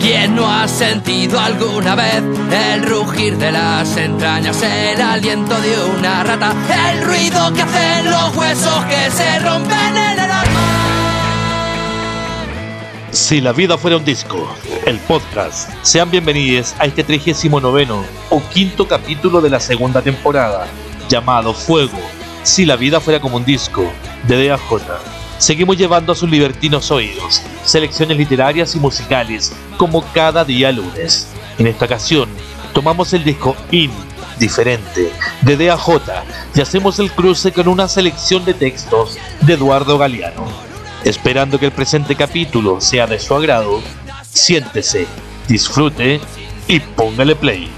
¿Quién no ha sentido alguna vez el rugir de las entrañas, el aliento de una rata, el ruido que hacen los huesos que se rompen en el alma? Si la vida fuera un disco, el podcast. Sean bienvenidos a este 39 o quinto capítulo de la segunda temporada, llamado Fuego. Si la vida fuera como un disco, de DAJ. Seguimos llevando a sus libertinos oídos selecciones literarias y musicales, como cada día lunes. En esta ocasión, tomamos el disco In, diferente, de DAJ, y hacemos el cruce con una selección de textos de Eduardo Galeano. Esperando que el presente capítulo sea de su agrado, siéntese, disfrute y póngale play.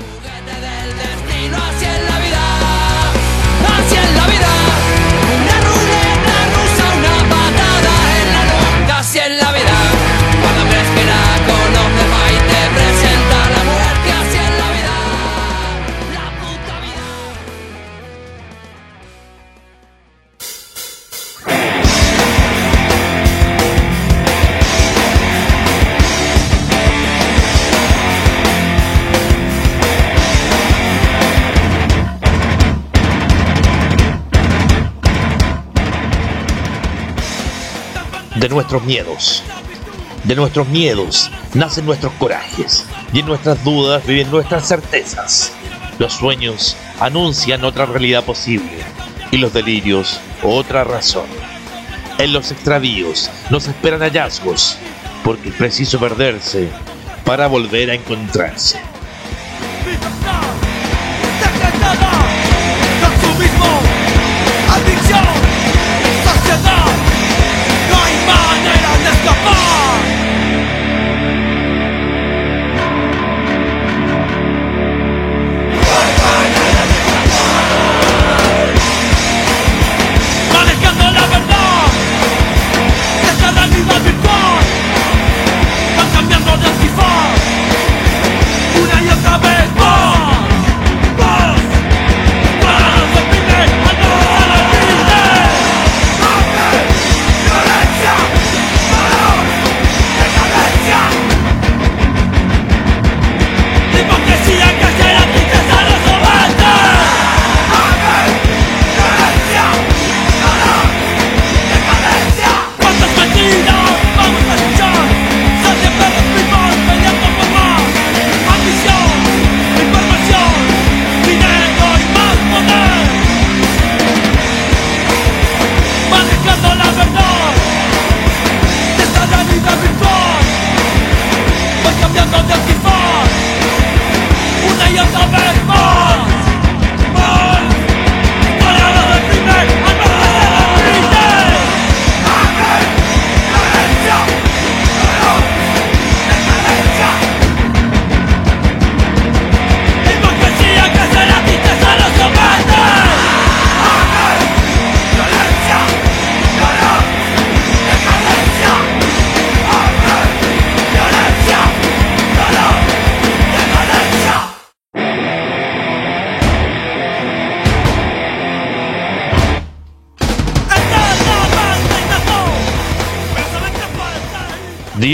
Nuestros miedos. De nuestros miedos nacen nuestros corajes y en nuestras dudas viven nuestras certezas. Los sueños anuncian otra realidad posible y los delirios otra razón. En los extravíos nos esperan hallazgos porque es preciso perderse para volver a encontrarse.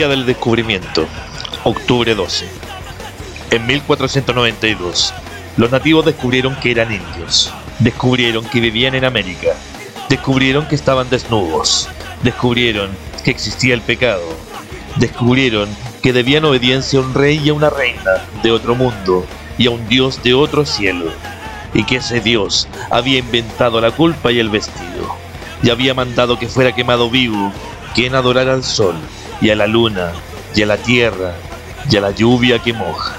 Del Descubrimiento, octubre 12. En 1492, los nativos descubrieron que eran indios, descubrieron que vivían en América, descubrieron que estaban desnudos, descubrieron que existía el pecado, descubrieron que debían obediencia a un rey y a una reina de otro mundo y a un dios de otro cielo, y que ese dios había inventado la culpa y el vestido, y había mandado que fuera quemado vivo quien adorara al sol y a la luna, y a la tierra, y a la lluvia que moja.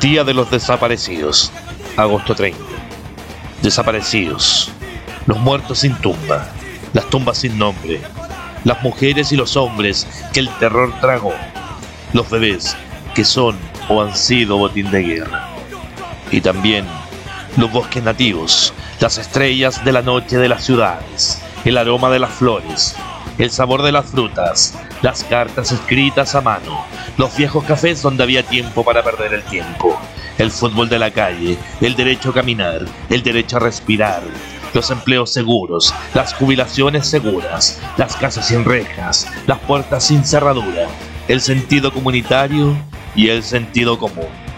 Día de los Desaparecidos, agosto 30. Desaparecidos, los muertos sin tumba, las tumbas sin nombre, las mujeres y los hombres que el terror tragó, los bebés que son o han sido botín de guerra, y también los bosques nativos, las estrellas de la noche de las ciudades, el aroma de las flores, el sabor de las frutas, las cartas escritas a mano, los viejos cafés donde había tiempo para perder el tiempo, el fútbol de la calle, el derecho a caminar, el derecho a respirar, los empleos seguros, las jubilaciones seguras, las casas sin rejas, las puertas sin cerradura, el sentido comunitario y el sentido común.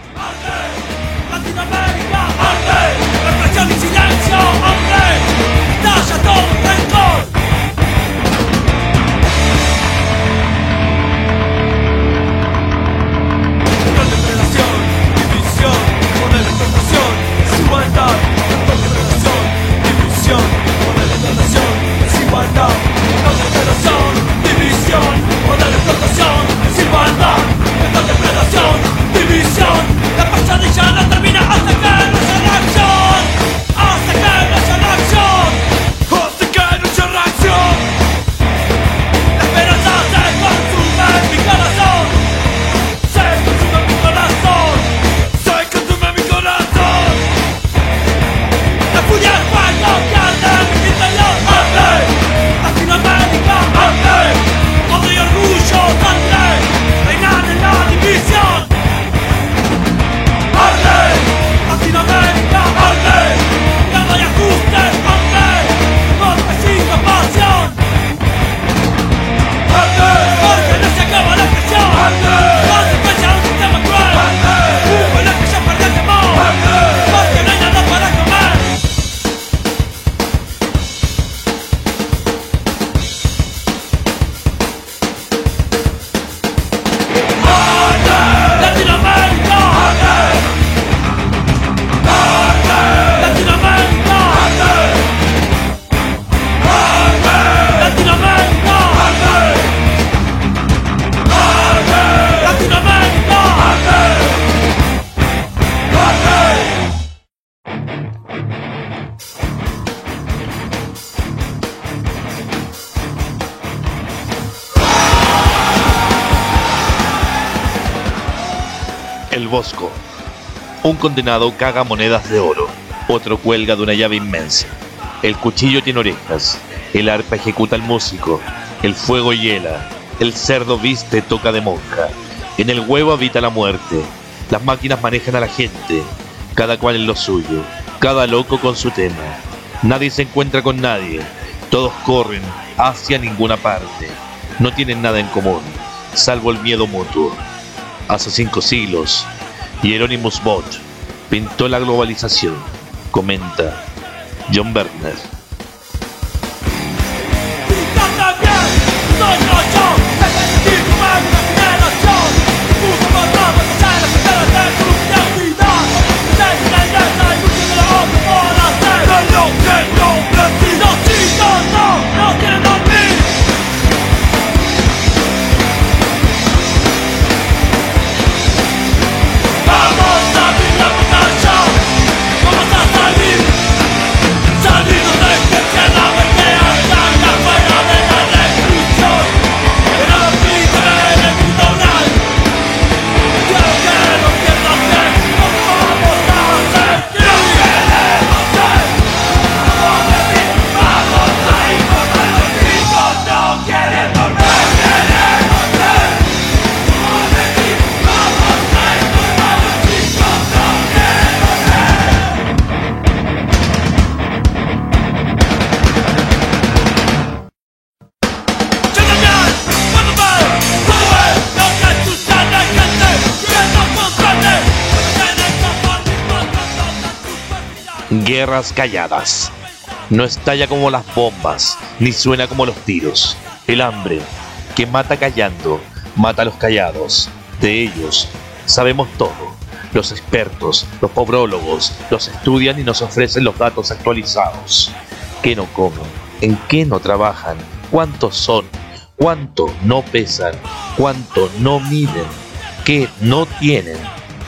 Condenado caga monedas de oro, otro cuelga de una llave inmensa. El cuchillo tiene orejas, el arpa ejecuta al músico, el fuego hiela, el cerdo viste toca de monja, en el huevo habita la muerte, las máquinas manejan a la gente, cada cual en lo suyo, cada loco con su tema. Nadie se encuentra con nadie, todos corren hacia ninguna parte, no tienen nada en común, salvo el miedo mutuo. Hace cinco siglos, Hieronymus Bot pintó la globalización, comenta John Berner. Calladas. No estalla como las bombas, ni suena como los tiros. El hambre, que mata callando, mata a los callados. De ellos sabemos todo. Los expertos, los pobrólogos, los estudian y nos ofrecen los datos actualizados. ¿Qué no comen? ¿En qué no trabajan? ¿Cuántos son? ¿Cuánto no pesan? ¿Cuánto no miden? ¿Qué no tienen?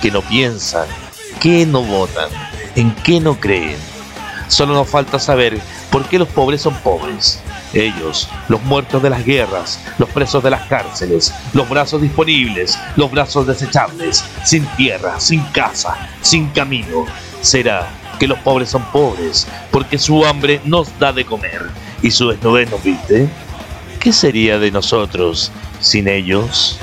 ¿Qué no piensan? ¿Qué no votan? ¿En qué no creen? Solo nos falta saber por qué los pobres son pobres, Ellos, los muertos de las guerras, los presos de las cárceles, los brazos disponibles, los brazos desechables, sin tierra, sin casa, sin camino. Será que los pobres son pobres, porque su hambre nos da de comer y su desnudez nos viste. ¿Qué sería de nosotros sin ellos?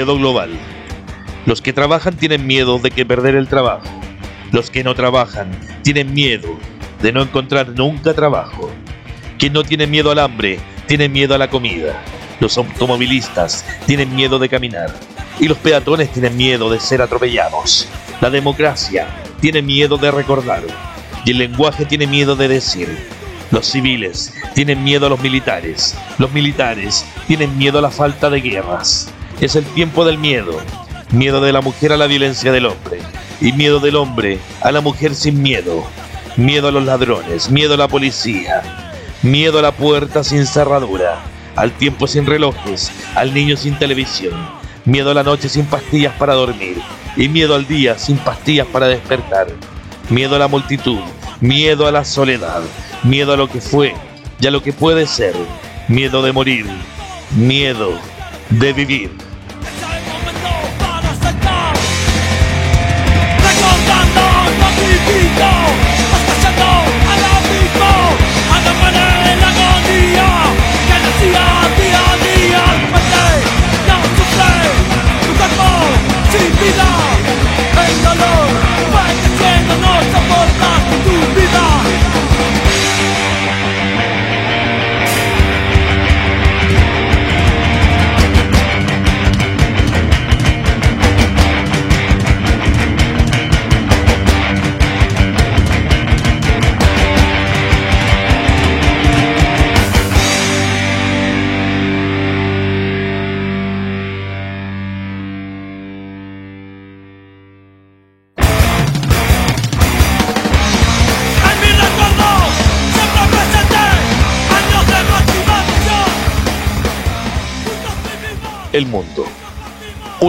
Miedo global. Los que trabajan tienen miedo de que perder el trabajo. Los que no trabajan tienen miedo de no encontrar nunca trabajo. Quien no tiene miedo al hambre, tiene miedo a la comida. Los automovilistas tienen miedo de caminar. Y los peatones tienen miedo de ser atropellados. La democracia tiene miedo de recordar. Y el lenguaje tiene miedo de decir. Los civiles tienen miedo a los militares. Los militares tienen miedo a la falta de guerras. Es el tiempo del miedo. Miedo de la mujer a la violencia del hombre. Y miedo del hombre a la mujer sin miedo. Miedo a los ladrones. Miedo a la policía. Miedo a la puerta sin cerradura. Al tiempo sin relojes. Al niño sin televisión. Miedo a la noche sin pastillas para dormir. Y miedo al día sin pastillas para despertar. Miedo a la multitud. Miedo a la soledad. Miedo a lo que fue y a lo que puede ser. Miedo de morir. Miedo de vivir. El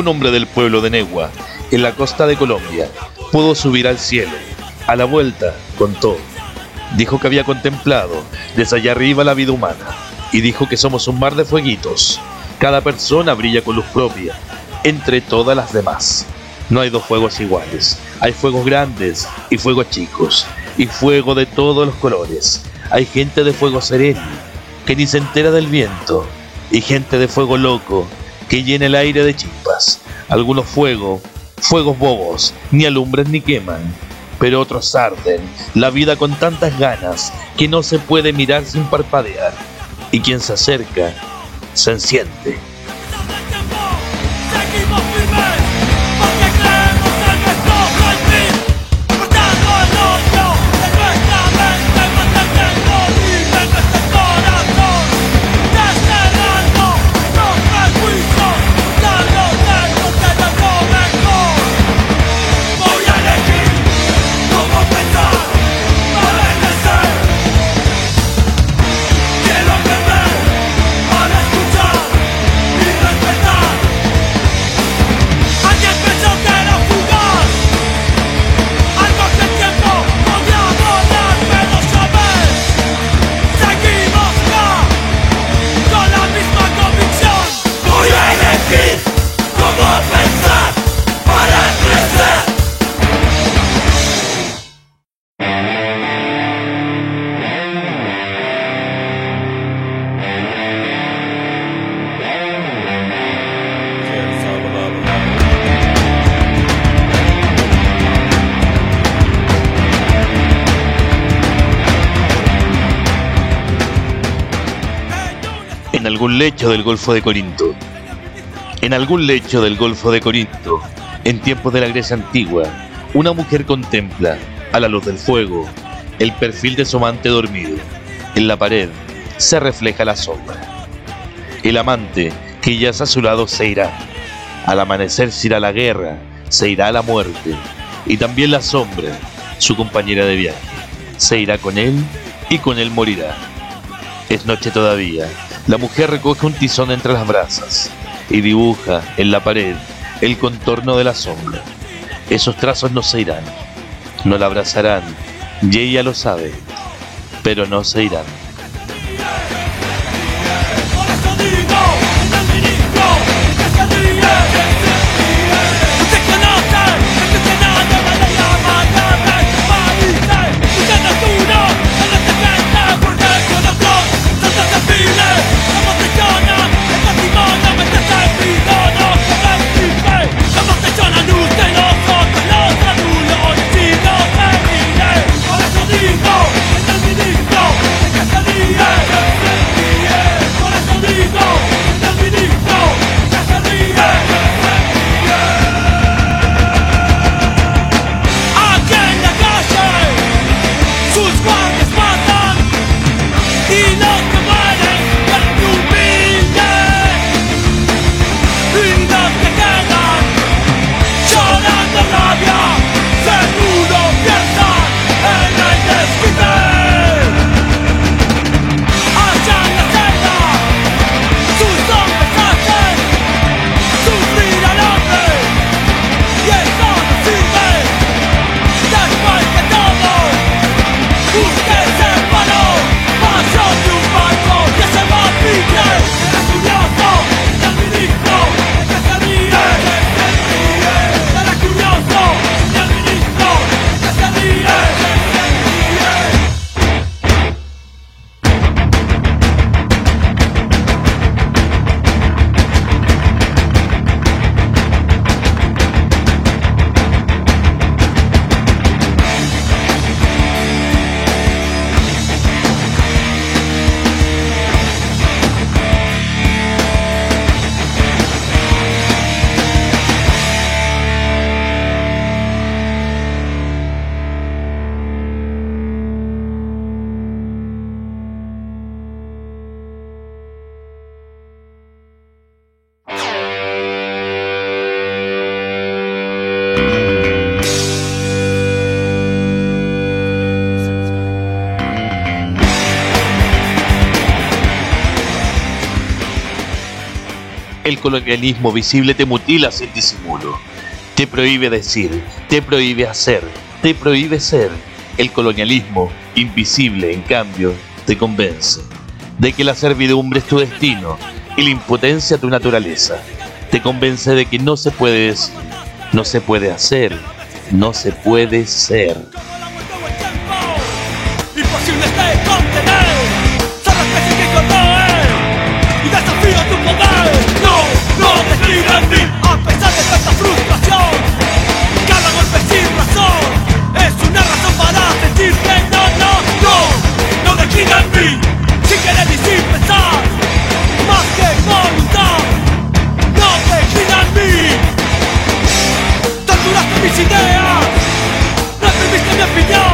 Un hombre del pueblo de Negua, en la costa de Colombia, pudo subir al cielo. A la vuelta, contó. Dijo que había contemplado desde allá arriba la vida humana y dijo que somos un mar de fueguitos. Cada persona brilla con luz propia, entre todas las demás. No hay dos fuegos iguales. Hay fuegos grandes y fuegos chicos, y fuego de todos los colores. Hay gente de fuego sereno, que ni se entera del viento, y gente de fuego loco, que llena el aire de chispas. Algunos fuegos, fuegos bobos, ni alumbran ni queman, pero otros arden la vida con tantas ganas que no se puede mirar sin parpadear. Y quien se acerca, se enciende. Del Golfo de Corinto. En algún lecho del Golfo de Corinto, en tiempos de la Grecia antigua, una mujer contempla, a la luz del fuego, el perfil de su amante dormido. En la pared se refleja la sombra. El amante que ya a su lado se irá. Al amanecer se irá la guerra, se irá a la muerte. Y también la sombra, su compañera de viaje, se irá con él y con él morirá. Es noche todavía. La mujer recoge un tizón entre las brasas y dibuja en la pared el contorno de la sombra. Esos trazos no se irán, no la abrazarán, y ella lo sabe, pero no se irán. Colonialismo visible te mutila sin disimulo. Te prohíbe decir, te prohíbe hacer, te prohíbe ser. El colonialismo invisible, en cambio, te convence de que la servidumbre es tu destino y la impotencia tu naturaleza. Te convence de que no se puede decir, no se puede hacer, no se puede ser. unir a pesar de tanta frustración. Cada golpe sin razón es una razón para sentir que no, no, no, no declina en mí, sin querer y sin pensar, más que voluntad, no declina en mí. Torturaste mis ideas, reprimiste mi opinión.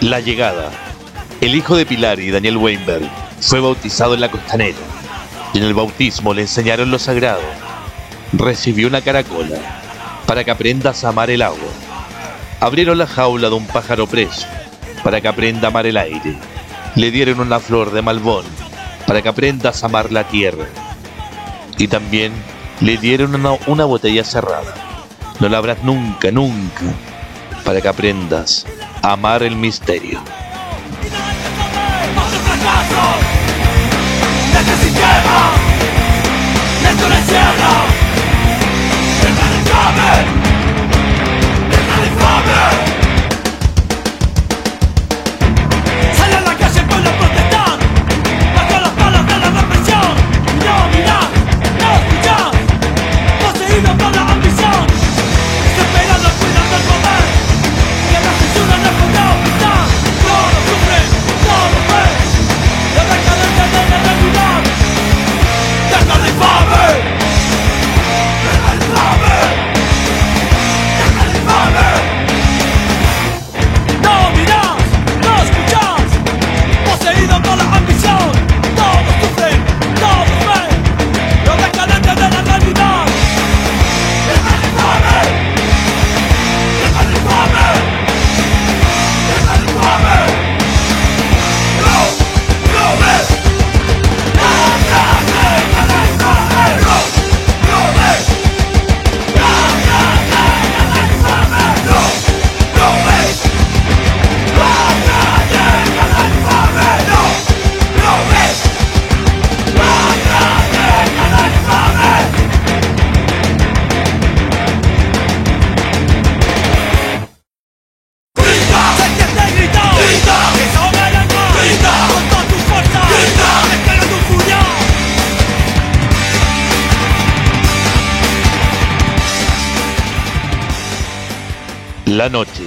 La llegada. El hijo de Pilar y Daniel Weinberg fue bautizado en la costanera y en el bautismo le enseñaron lo sagrado. Recibió una caracola para que aprendas a amar el agua. Abrieron la jaula de un pájaro preso para que aprenda a amar el aire. Le dieron una flor de malbón para que aprendas a amar la tierra. Y también le dieron una, una botella cerrada. No la abras nunca, nunca, para que aprendas amar el misterio. Noche.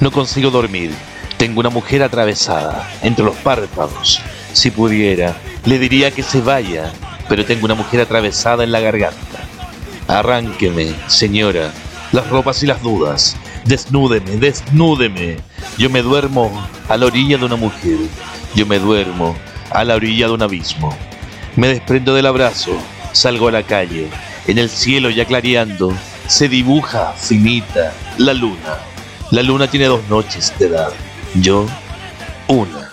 No consigo dormir. Tengo una mujer atravesada entre los párpados. Si pudiera, le diría que se vaya, pero tengo una mujer atravesada en la garganta. Arránqueme, señora, las ropas y las dudas. Desnúdeme, desnúdeme. Yo me duermo a la orilla de una mujer. Yo me duermo a la orilla de un abismo. Me desprendo del abrazo, salgo a la calle. En el cielo ya clareando, se dibuja finita la luna. La luna tiene dos noches de edad. Yo, una.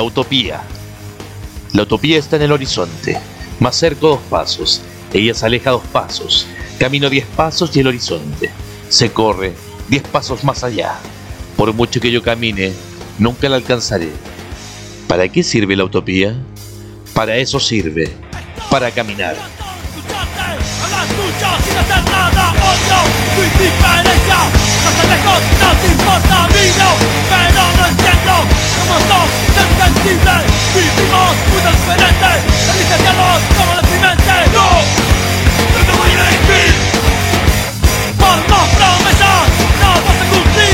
La utopía. La utopía está en el horizonte. Más cerca dos pasos. Ella se aleja dos pasos. Camino diez pasos y el horizonte. Se corre diez pasos más allá. Por mucho que yo camine, nunca la alcanzaré. ¿Para qué sirve la utopía? Para eso sirve. Para caminar. Escucharte a las luchas sin hacer nada odio tu indiferencia no te lejos no te importa a mí no pero no entiendo cómo sos tan sensible vivimos muy diferente eliges diálogos como deprimente no no te voy a elegir por más promesas no vas a cumplir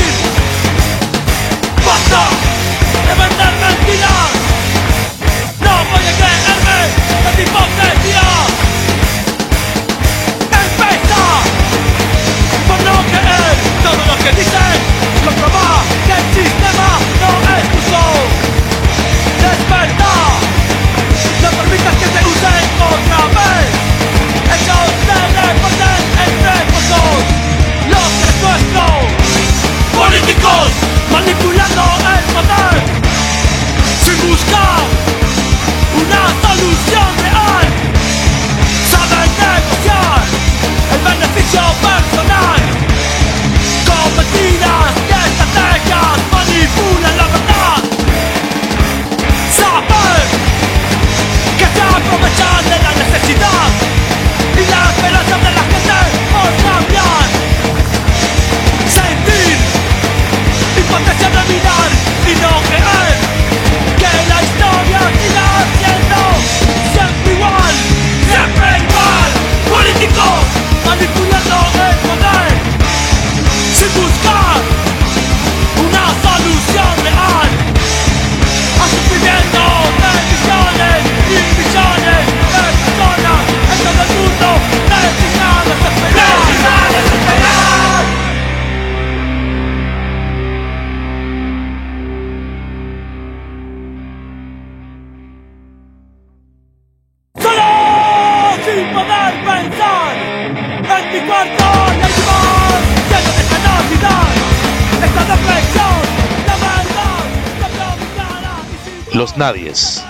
nadies.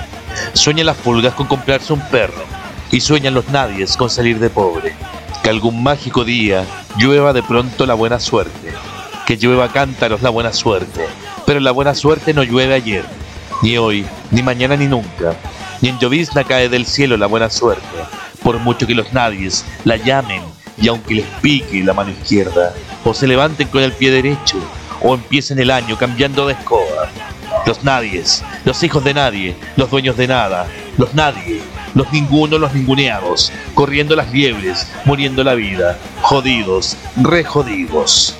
Sueñan las pulgas con comprarse un perro y sueñan los nadies con salir de pobre. Que algún mágico día llueva de pronto la buena suerte. Que llueva cántaros la buena suerte. Pero la buena suerte no llueve ayer, ni hoy, ni mañana, ni nunca. Ni en llovizna cae del cielo la buena suerte, por mucho que los nadies la llamen y aunque les pique la mano izquierda, o se levanten con el pie derecho, o empiecen el año cambiando de escoba. Los nadies, los hijos de nadie, los dueños de nada, los nadie, los ninguno, los ninguneados, corriendo las liebres, muriendo la vida, jodidos, re jodidos.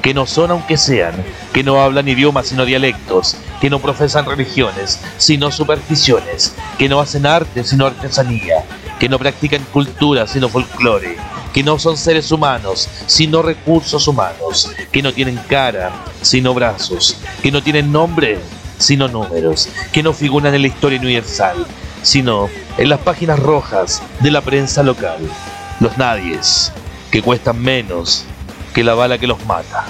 Que no son aunque sean, que no hablan idiomas sino dialectos, que no profesan religiones sino supersticiones, que no hacen arte sino artesanía, que no practican cultura sino folclore, que no son seres humanos sino recursos humanos, que no tienen cara sino brazos, que no tienen nombre sino números, que no figuran en la historia universal, sino en las páginas rojas de la prensa local. Los nadies, que cuestan menos que la bala que los mata.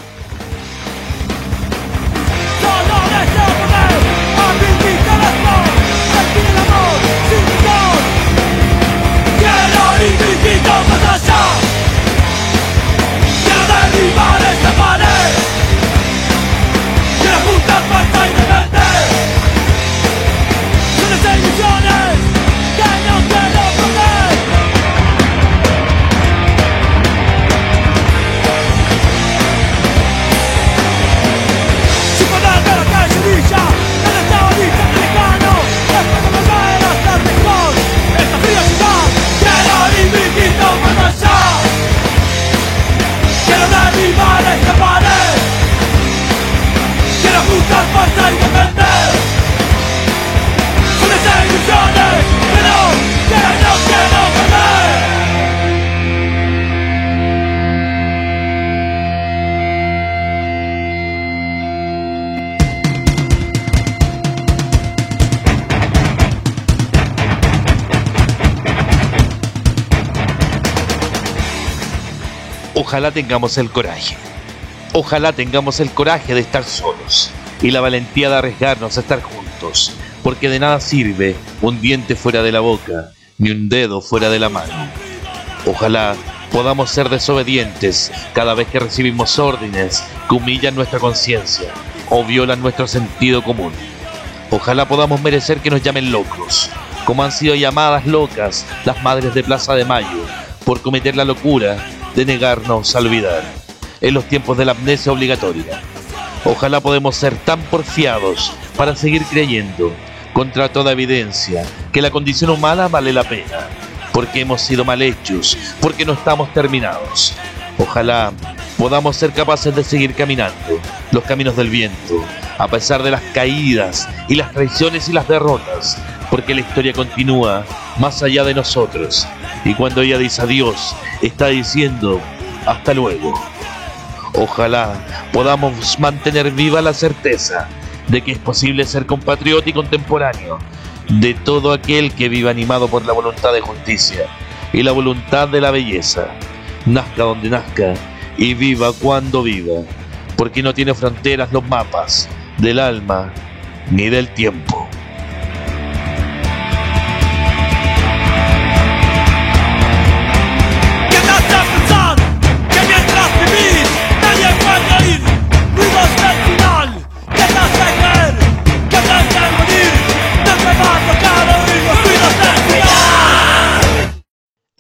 Ojalá tengamos el coraje. Ojalá tengamos el coraje de estar solos y la valentía de arriesgarnos a estar juntos, porque de nada sirve un diente fuera de la boca, ni un dedo fuera de la mano. Ojalá podamos ser desobedientes cada vez que recibimos órdenes que humillan nuestra conciencia o violan nuestro sentido común. Ojalá podamos merecer que nos llamen locos, como han sido llamadas locas las madres de Plaza de Mayo, por cometer la locura de negarnos a olvidar, en los tiempos de la amnesia obligatoria. Ojalá podemos ser tan porfiados para seguir creyendo, contra toda evidencia, que la condición humana vale la pena, porque hemos sido mal hechos, porque no estamos terminados. Ojalá podamos ser capaces de seguir caminando los caminos del viento, a pesar de las caídas y las traiciones y las derrotas, porque la historia continúa más allá de nosotros. Y cuando ella dice adiós, está diciendo hasta luego. Ojalá podamos mantener viva la certeza de que es posible ser compatriota y contemporáneo de todo aquel que viva animado por la voluntad de justicia y la voluntad de la belleza, nazca donde nazca y viva cuando viva, porque no tiene fronteras los mapas del alma ni del tiempo.